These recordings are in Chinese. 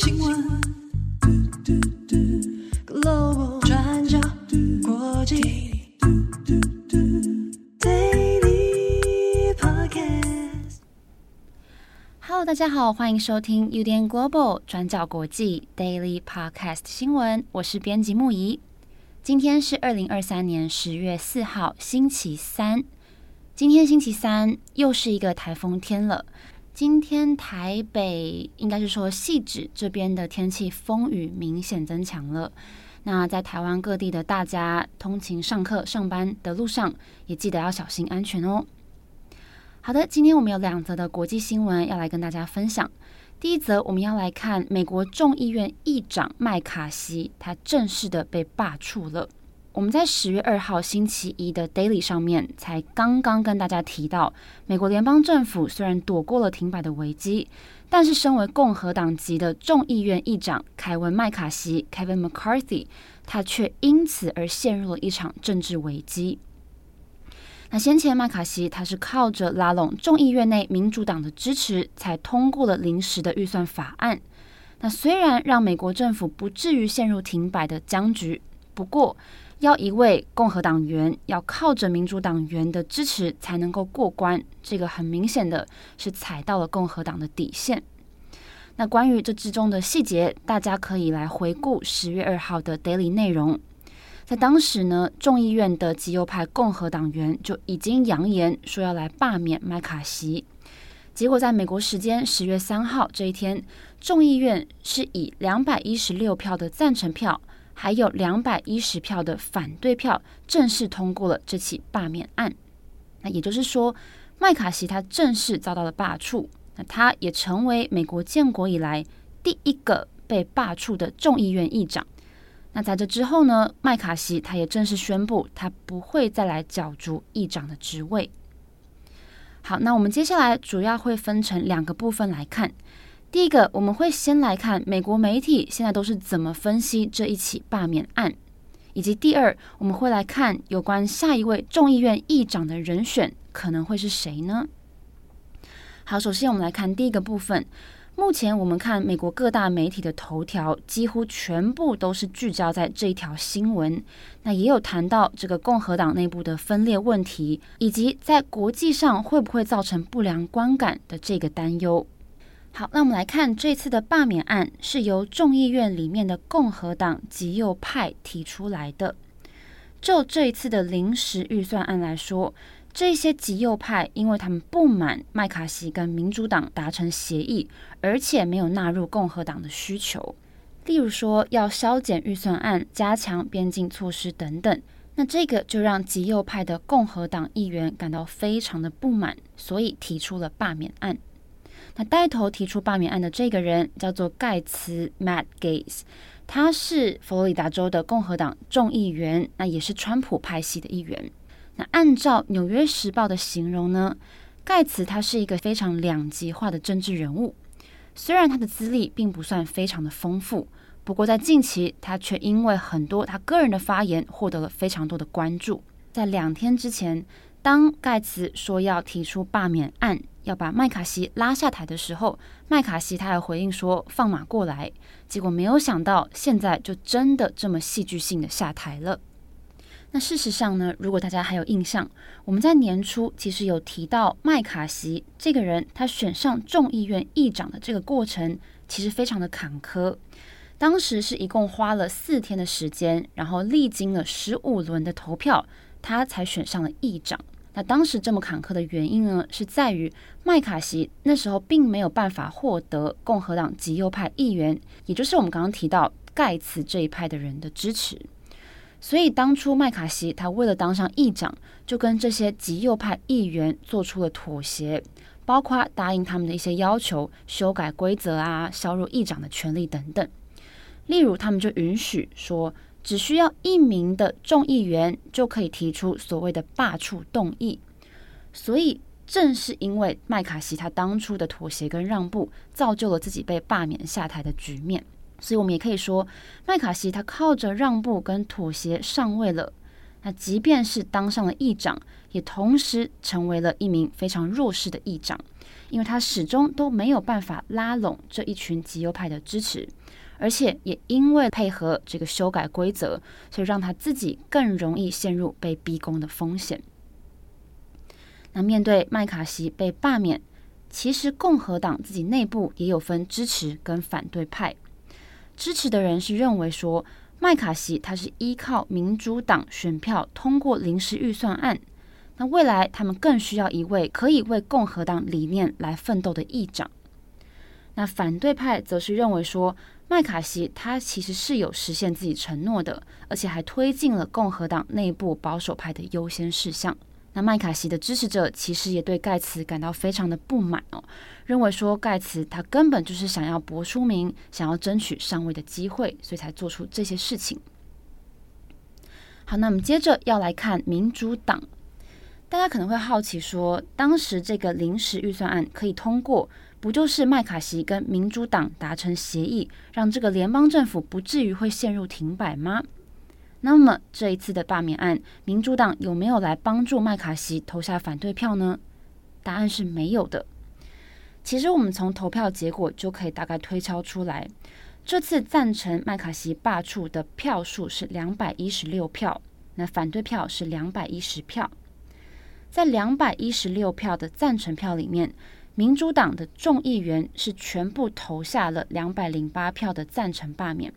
新闻，Global 转角国际，Daily Podcast。Hello，大家好，欢迎收听 UDN Global 转角国际 Daily Podcast 新闻，我是编辑木仪。今天是二零二三年十月四号，星期三。今天星期三又是一个台风天了。今天台北应该是说汐止这边的天气风雨明显增强了。那在台湾各地的大家通勤上课、上班的路上，也记得要小心安全哦。好的，今天我们有两则的国际新闻要来跟大家分享。第一则，我们要来看美国众议院议长麦卡锡，他正式的被罢黜了。我们在十月二号星期一的 Daily 上面才刚刚跟大家提到，美国联邦政府虽然躲过了停摆的危机，但是身为共和党籍的众议院议长凯文麦卡锡 （Kevin McCarthy） 他却因此而陷入了一场政治危机。那先前麦卡锡他是靠着拉拢众议院内民主党的支持，才通过了临时的预算法案。那虽然让美国政府不至于陷入停摆的僵局，不过，要一位共和党员要靠着民主党员的支持才能够过关，这个很明显的是踩到了共和党的底线。那关于这之中的细节，大家可以来回顾十月二号的 Daily 内容。在当时呢，众议院的极右派共和党员就已经扬言说要来罢免麦卡锡。结果在美国时间十月三号这一天，众议院是以两百一十六票的赞成票。还有两百一十票的反对票，正式通过了这起罢免案。那也就是说，麦卡锡他正式遭到了罢黜。那他也成为美国建国以来第一个被罢黜的众议院议长。那在这之后呢，麦卡锡他也正式宣布，他不会再来角逐议长的职位。好，那我们接下来主要会分成两个部分来看。第一个，我们会先来看美国媒体现在都是怎么分析这一起罢免案，以及第二，我们会来看有关下一位众议院议长的人选可能会是谁呢？好，首先我们来看第一个部分。目前我们看美国各大媒体的头条几乎全部都是聚焦在这一条新闻，那也有谈到这个共和党内部的分裂问题，以及在国际上会不会造成不良观感的这个担忧。好，那我们来看这次的罢免案是由众议院里面的共和党极右派提出来的。就这一次的临时预算案来说，这些极右派因为他们不满麦卡锡跟民主党达成协议，而且没有纳入共和党的需求，例如说要削减预算案、加强边境措施等等。那这个就让极右派的共和党议员感到非常的不满，所以提出了罢免案。那带头提出罢免案的这个人叫做盖茨 （Matt Gaetz），他是佛罗里达州的共和党众议员，那也是川普派系的一员。那按照《纽约时报》的形容呢，盖茨他是一个非常两极化的政治人物。虽然他的资历并不算非常的丰富，不过在近期他却因为很多他个人的发言获得了非常多的关注。在两天之前，当盖茨说要提出罢免案，要把麦卡锡拉下台的时候，麦卡锡他还回应说放马过来。结果没有想到，现在就真的这么戏剧性的下台了。那事实上呢，如果大家还有印象，我们在年初其实有提到麦卡锡这个人，他选上众议院议长的这个过程其实非常的坎坷。当时是一共花了四天的时间，然后历经了十五轮的投票，他才选上了议长。那当时这么坎坷的原因呢，是在于麦卡锡那时候并没有办法获得共和党极右派议员，也就是我们刚刚提到盖茨这一派的人的支持。所以当初麦卡锡他为了当上议长，就跟这些极右派议员做出了妥协，包括答应他们的一些要求，修改规则啊，削弱议长的权利等等。例如，他们就允许说，只需要一名的众议员就可以提出所谓的罢黜动议，所以正是因为麦卡锡他当初的妥协跟让步，造就了自己被罢免下台的局面。所以我们也可以说，麦卡锡他靠着让步跟妥协上位了。那即便是当上了议长，也同时成为了一名非常弱势的议长，因为他始终都没有办法拉拢这一群极右派的支持，而且也因为配合这个修改规则，所以让他自己更容易陷入被逼宫的风险。那面对麦卡锡被罢免，其实共和党自己内部也有分支持跟反对派。支持的人是认为说，麦卡锡他是依靠民主党选票通过临时预算案。那未来他们更需要一位可以为共和党理念来奋斗的议长。那反对派则是认为说，麦卡锡他其实是有实现自己承诺的，而且还推进了共和党内部保守派的优先事项。那麦卡锡的支持者其实也对盖茨感到非常的不满哦，认为说盖茨他根本就是想要博出名，想要争取上位的机会，所以才做出这些事情。好，那我们接着要来看民主党。大家可能会好奇说，当时这个临时预算案可以通过，不就是麦卡锡跟民主党达成协议，让这个联邦政府不至于会陷入停摆吗？那么这一次的罢免案，民主党有没有来帮助麦卡锡投下反对票呢？答案是没有的。其实我们从投票结果就可以大概推敲出来，这次赞成麦卡锡罢黜的票数是两百一十六票，那反对票是两百一十票。在两百一十六票的赞成票里面，民主党的众议员是全部投下了两百零八票的赞成罢免。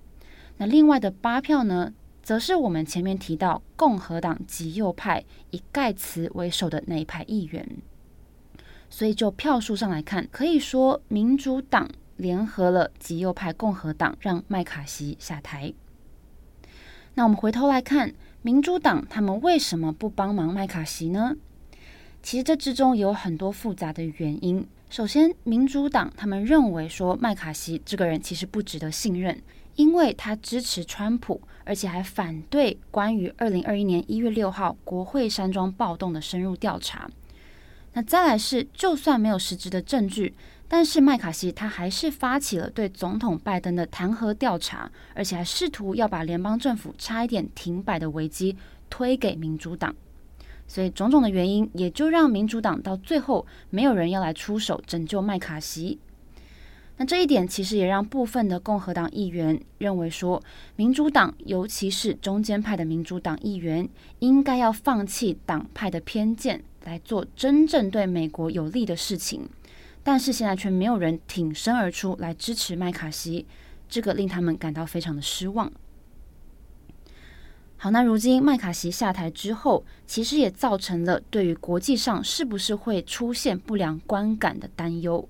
那另外的八票呢，则是我们前面提到共和党极右派以盖茨为首的那一派议员。所以就票数上来看，可以说民主党联合了极右派共和党，让麦卡锡下台。那我们回头来看，民主党他们为什么不帮忙麦卡锡呢？其实这之中有很多复杂的原因。首先，民主党他们认为说麦卡锡这个人其实不值得信任，因为他支持川普，而且还反对关于二零二一年一月六号国会山庄暴动的深入调查。那再来是，就算没有实质的证据，但是麦卡锡他还是发起了对总统拜登的弹劾调查，而且还试图要把联邦政府差一点停摆的危机推给民主党。所以种种的原因，也就让民主党到最后没有人要来出手拯救麦卡锡。那这一点其实也让部分的共和党议员认为说，民主党尤其是中间派的民主党议员，应该要放弃党派的偏见，来做真正对美国有利的事情。但是现在却没有人挺身而出来支持麦卡锡，这个令他们感到非常的失望。好，那如今麦卡锡下台之后，其实也造成了对于国际上是不是会出现不良观感的担忧。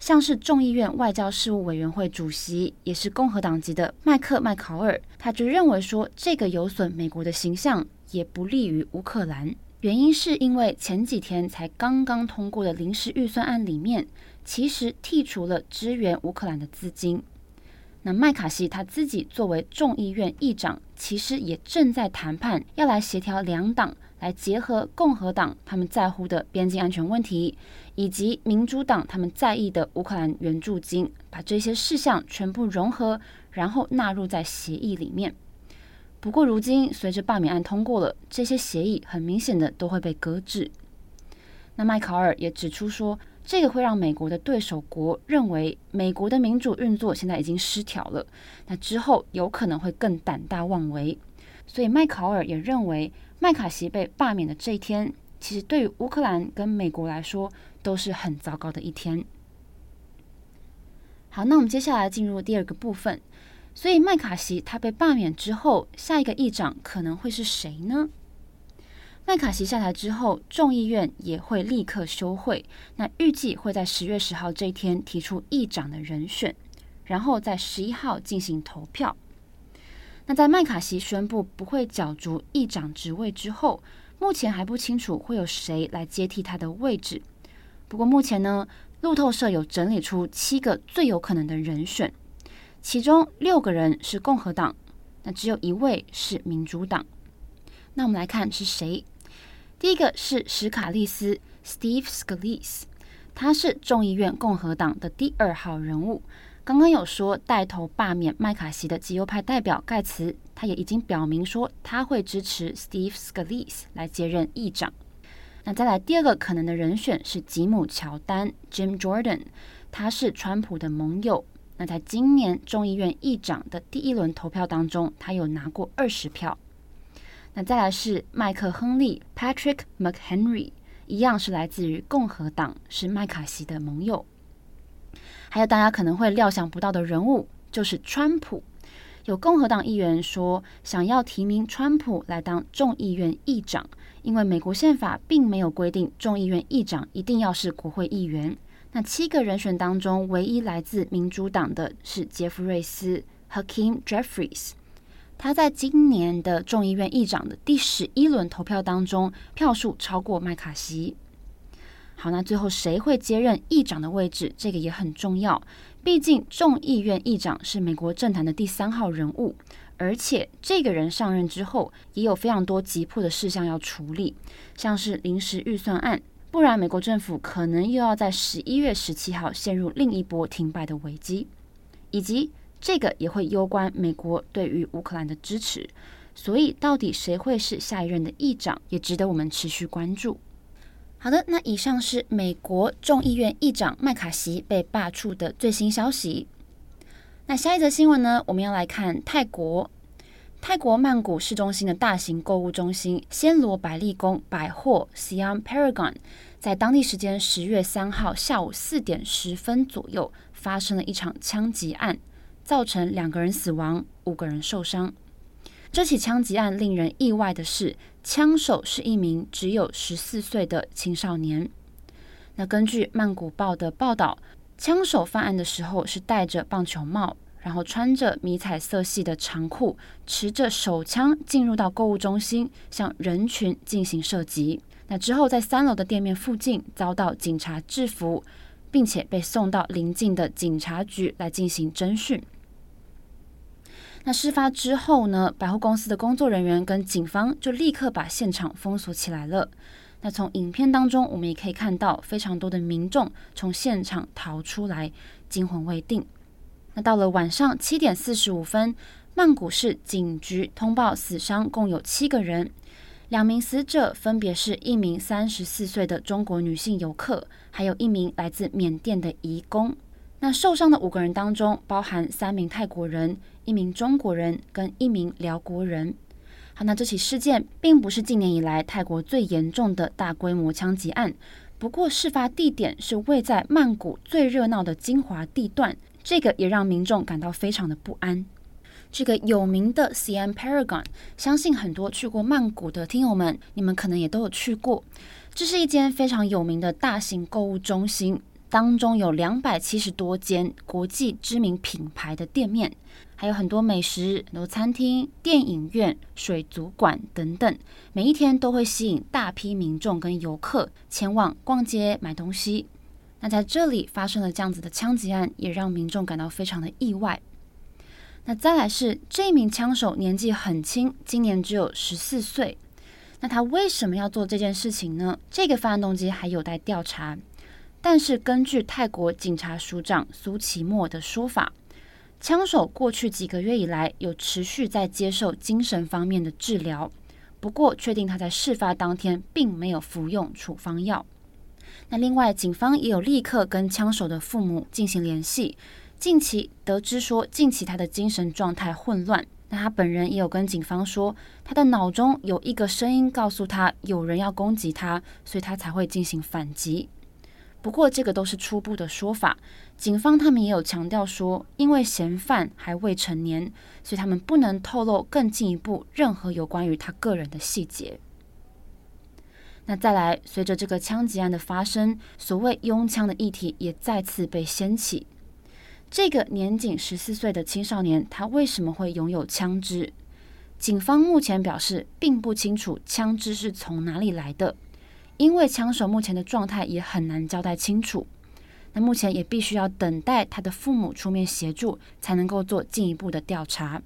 像是众议院外交事务委员会主席，也是共和党籍的麦克麦考尔，他就认为说，这个有损美国的形象，也不利于乌克兰。原因是因为前几天才刚刚通过的临时预算案里面，其实剔除了支援乌克兰的资金。那麦卡锡他自己作为众议院议长，其实也正在谈判，要来协调两党，来结合共和党他们在乎的边境安全问题，以及民主党他们在意的乌克兰援助金，把这些事项全部融合，然后纳入在协议里面。不过，如今随着罢免案通过了，这些协议很明显的都会被搁置。那麦考尔也指出说，这个会让美国的对手国认为美国的民主运作现在已经失调了，那之后有可能会更胆大妄为。所以麦考尔也认为，麦卡锡被罢免的这一天，其实对于乌克兰跟美国来说都是很糟糕的一天。好，那我们接下来进入第二个部分。所以麦卡锡他被罢免之后，下一个议长可能会是谁呢？麦卡锡下台之后，众议院也会立刻休会。那预计会在十月十号这一天提出议长的人选，然后在十一号进行投票。那在麦卡锡宣布不会角逐议长职位之后，目前还不清楚会有谁来接替他的位置。不过目前呢，路透社有整理出七个最有可能的人选，其中六个人是共和党，那只有一位是民主党。那我们来看是谁。第一个是史卡利斯 （Steve Scalise），他是众议院共和党的第二号人物。刚刚有说带头罢免麦卡锡的极右派代表盖茨，他也已经表明说他会支持 Steve Scalise 来接任议长。那再来第二个可能的人选是吉姆·乔丹 （Jim Jordan），他是川普的盟友。那在今年众议院议长的第一轮投票当中，他有拿过二十票。那再来是麦克·亨利 （Patrick McHenry），一样是来自于共和党，是麦卡锡的盟友。还有大家可能会料想不到的人物，就是川普。有共和党议员说，想要提名川普来当众议院议长，因为美国宪法并没有规定众议院议长一定要是国会议员。那七个人选当中，唯一来自民主党的是杰弗瑞斯 （Hakeem Jeffries）。他在今年的众议院议长的第十一轮投票当中，票数超过麦卡锡。好，那最后谁会接任议长的位置？这个也很重要。毕竟众议院议长是美国政坛的第三号人物，而且这个人上任之后，也有非常多急迫的事项要处理，像是临时预算案，不然美国政府可能又要在十一月十七号陷入另一波停摆的危机，以及。这个也会攸关美国对于乌克兰的支持，所以到底谁会是下一任的议长，也值得我们持续关注。好的，那以上是美国众议院议长麦卡锡被罢黜的最新消息。那下一则新闻呢？我们要来看泰国，泰国曼谷市中心的大型购物中心暹罗百丽宫百货 Siam Paragon，在当地时间十月三号下午四点十分左右，发生了一场枪击案。造成两个人死亡，五个人受伤。这起枪击案令人意外的是，枪手是一名只有十四岁的青少年。那根据《曼谷报》的报道，枪手犯案的时候是戴着棒球帽，然后穿着迷彩色系的长裤，持着手枪进入到购物中心，向人群进行射击。那之后，在三楼的店面附近遭到警察制服。并且被送到邻近的警察局来进行侦讯。那事发之后呢，百货公司的工作人员跟警方就立刻把现场封锁起来了。那从影片当中，我们也可以看到非常多的民众从现场逃出来，惊魂未定。那到了晚上七点四十五分，曼谷市警局通报死伤共有七个人。两名死者分别是一名三十四岁的中国女性游客，还有一名来自缅甸的移工。那受伤的五个人当中，包含三名泰国人、一名中国人跟一名寮国人。好，那这起事件并不是近年以来泰国最严重的大规模枪击案，不过事发地点是位在曼谷最热闹的精华地段，这个也让民众感到非常的不安。这个有名的 Siam Paragon，相信很多去过曼谷的听友们，你们可能也都有去过。这是一间非常有名的大型购物中心，当中有两百七十多间国际知名品牌的店面，还有很多美食、很多餐厅、电影院、水族馆等等，每一天都会吸引大批民众跟游客前往逛街买东西。那在这里发生了这样子的枪击案，也让民众感到非常的意外。那再来是这名枪手年纪很轻，今年只有十四岁。那他为什么要做这件事情呢？这个犯案动机还有待调查。但是根据泰国警察署长苏奇莫的说法，枪手过去几个月以来有持续在接受精神方面的治疗。不过，确定他在事发当天并没有服用处方药。那另外，警方也有立刻跟枪手的父母进行联系。近期得知说，近期他的精神状态混乱。那他本人也有跟警方说，他的脑中有一个声音告诉他有人要攻击他，所以他才会进行反击。不过这个都是初步的说法，警方他们也有强调说，因为嫌犯还未成年，所以他们不能透露更进一步任何有关于他个人的细节。那再来，随着这个枪击案的发生，所谓拥枪的议题也再次被掀起。这个年仅十四岁的青少年，他为什么会拥有枪支？警方目前表示并不清楚枪支是从哪里来的，因为枪手目前的状态也很难交代清楚。那目前也必须要等待他的父母出面协助，才能够做进一步的调查。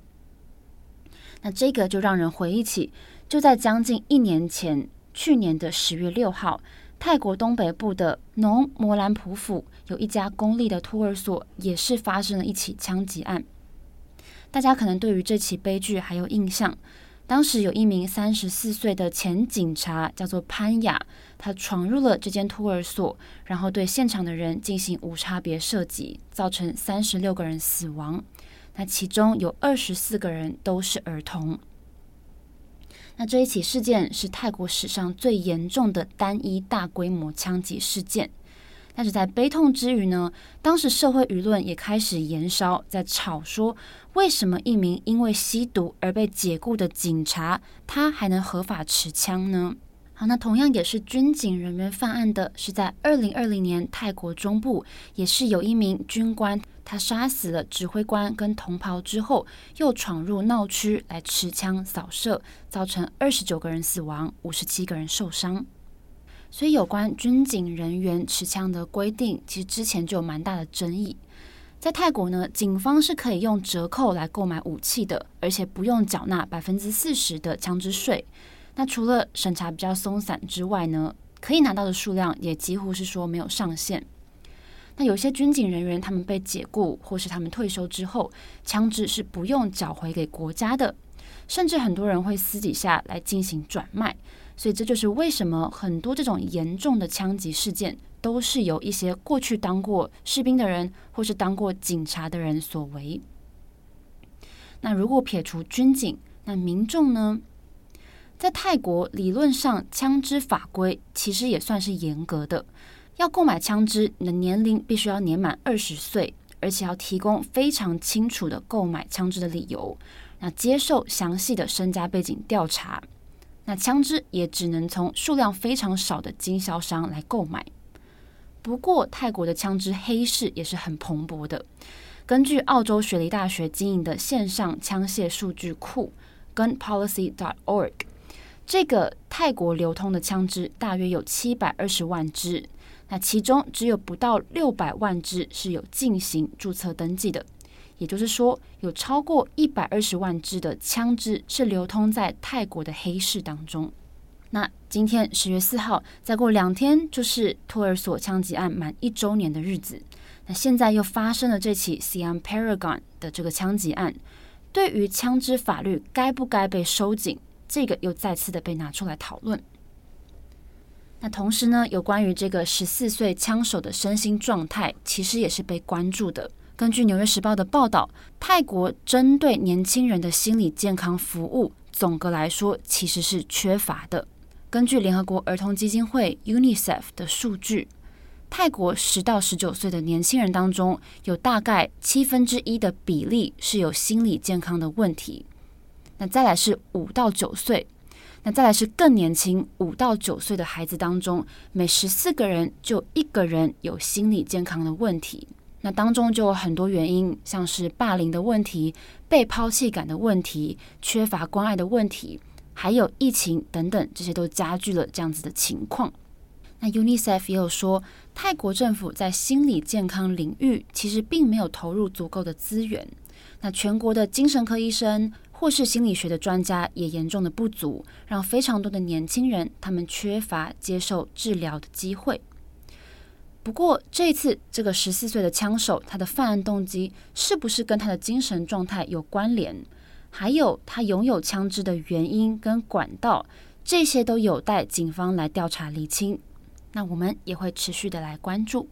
那这个就让人回忆起，就在将近一年前，去年的十月六号。泰国东北部的农摩兰普府有一家公立的托儿所，也是发生了一起枪击案。大家可能对于这起悲剧还有印象。当时有一名三十四岁的前警察叫做潘雅，他闯入了这间托儿所，然后对现场的人进行无差别射击，造成三十六个人死亡。那其中有二十四个人都是儿童。那这一起事件是泰国史上最严重的单一大规模枪击事件。但是在悲痛之余呢，当时社会舆论也开始延烧，在吵说，为什么一名因为吸毒而被解雇的警察，他还能合法持枪呢？好，那同样也是军警人员犯案的，是在二零二零年泰国中部，也是有一名军官，他杀死了指挥官跟同袍之后，又闯入闹区来持枪扫射，造成二十九个人死亡，五十七个人受伤。所以，有关军警人员持枪的规定，其实之前就有蛮大的争议。在泰国呢，警方是可以用折扣来购买武器的，而且不用缴纳百分之四十的枪支税。那除了审查比较松散之外呢，可以拿到的数量也几乎是说没有上限。那有些军警人员他们被解雇或是他们退休之后，枪支是不用缴回给国家的，甚至很多人会私底下来进行转卖。所以这就是为什么很多这种严重的枪击事件都是由一些过去当过士兵的人或是当过警察的人所为。那如果撇除军警，那民众呢？在泰国理论上，枪支法规其实也算是严格的。要购买枪支，你的年龄必须要年满二十岁，而且要提供非常清楚的购买枪支的理由，那接受详细的身家背景调查。那枪支也只能从数量非常少的经销商来购买。不过，泰国的枪支黑市也是很蓬勃的。根据澳洲雪梨大学经营的线上枪械数据库 Gunpolicy.org，这个泰国流通的枪支大约有七百二十万支，那其中只有不到六百万支是有进行注册登记的。也就是说，有超过一百二十万支的枪支是流通在泰国的黑市当中。那今天十月四号，再过两天就是托儿所枪击案满一周年的日子。那现在又发生了这起 Siam Paragon 的这个枪击案，对于枪支法律该不该被收紧，这个又再次的被拿出来讨论。那同时呢，有关于这个十四岁枪手的身心状态，其实也是被关注的。根据《纽约时报》的报道，泰国针对年轻人的心理健康服务，总的来说其实是缺乏的。根据联合国儿童基金会 （UNICEF） 的数据，泰国十到十九岁的年轻人当中，有大概七分之一的比例是有心理健康的问题。那再来是五到九岁，那再来是更年轻五到九岁的孩子当中，每十四个人就一个人有心理健康的问题。那当中就有很多原因，像是霸凌的问题、被抛弃感的问题、缺乏关爱的问题，还有疫情等等，这些都加剧了这样子的情况。那 UNICEF 也有说，泰国政府在心理健康领域其实并没有投入足够的资源。那全国的精神科医生或是心理学的专家也严重的不足，让非常多的年轻人他们缺乏接受治疗的机会。不过，这次这个十四岁的枪手，他的犯案动机是不是跟他的精神状态有关联？还有他拥有枪支的原因跟管道，这些都有待警方来调查厘清。那我们也会持续的来关注。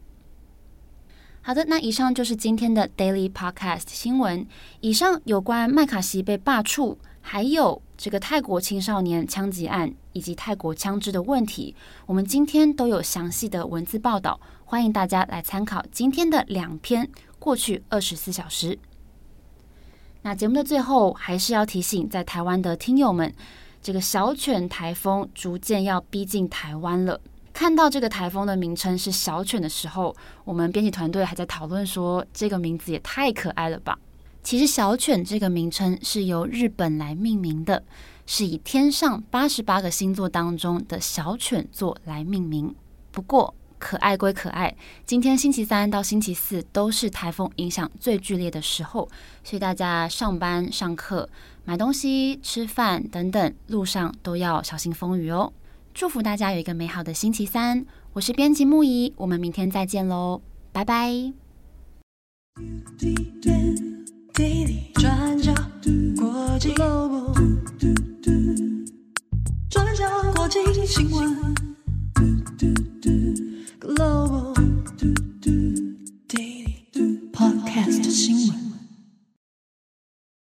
好的，那以上就是今天的 Daily Podcast 新闻。以上有关麦卡锡被罢黜，还有这个泰国青少年枪击案以及泰国枪支的问题，我们今天都有详细的文字报道。欢迎大家来参考今天的两篇过去二十四小时。那节目的最后，还是要提醒在台湾的听友们，这个小犬台风逐渐要逼近台湾了。看到这个台风的名称是小犬的时候，我们编辑团队还在讨论说，这个名字也太可爱了吧。其实小犬这个名称是由日本来命名的，是以天上八十八个星座当中的小犬座来命名。不过，可爱归可爱，今天星期三到星期四都是台风影响最剧烈的时候，所以大家上班、上课、买东西、吃饭等等，路上都要小心风雨哦。祝福大家有一个美好的星期三，我是编辑木仪，我们明天再见喽，拜拜。Daily 转角国际 Global 转角国际新闻 Global Podcast 新闻。